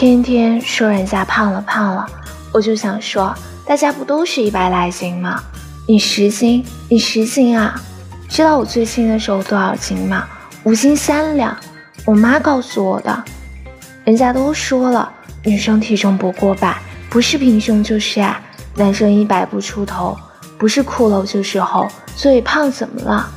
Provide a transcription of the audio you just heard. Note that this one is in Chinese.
天天说人家胖了胖了。我就想说大家不都是一百来斤吗？你十斤你十斤啊？知道我最轻的时候多少斤吗？五斤三两。我妈告诉我的。人家都说了女生体重不过百不是平胸就是矮男生一百不出头不是骷髅就是猴所以胖怎么了？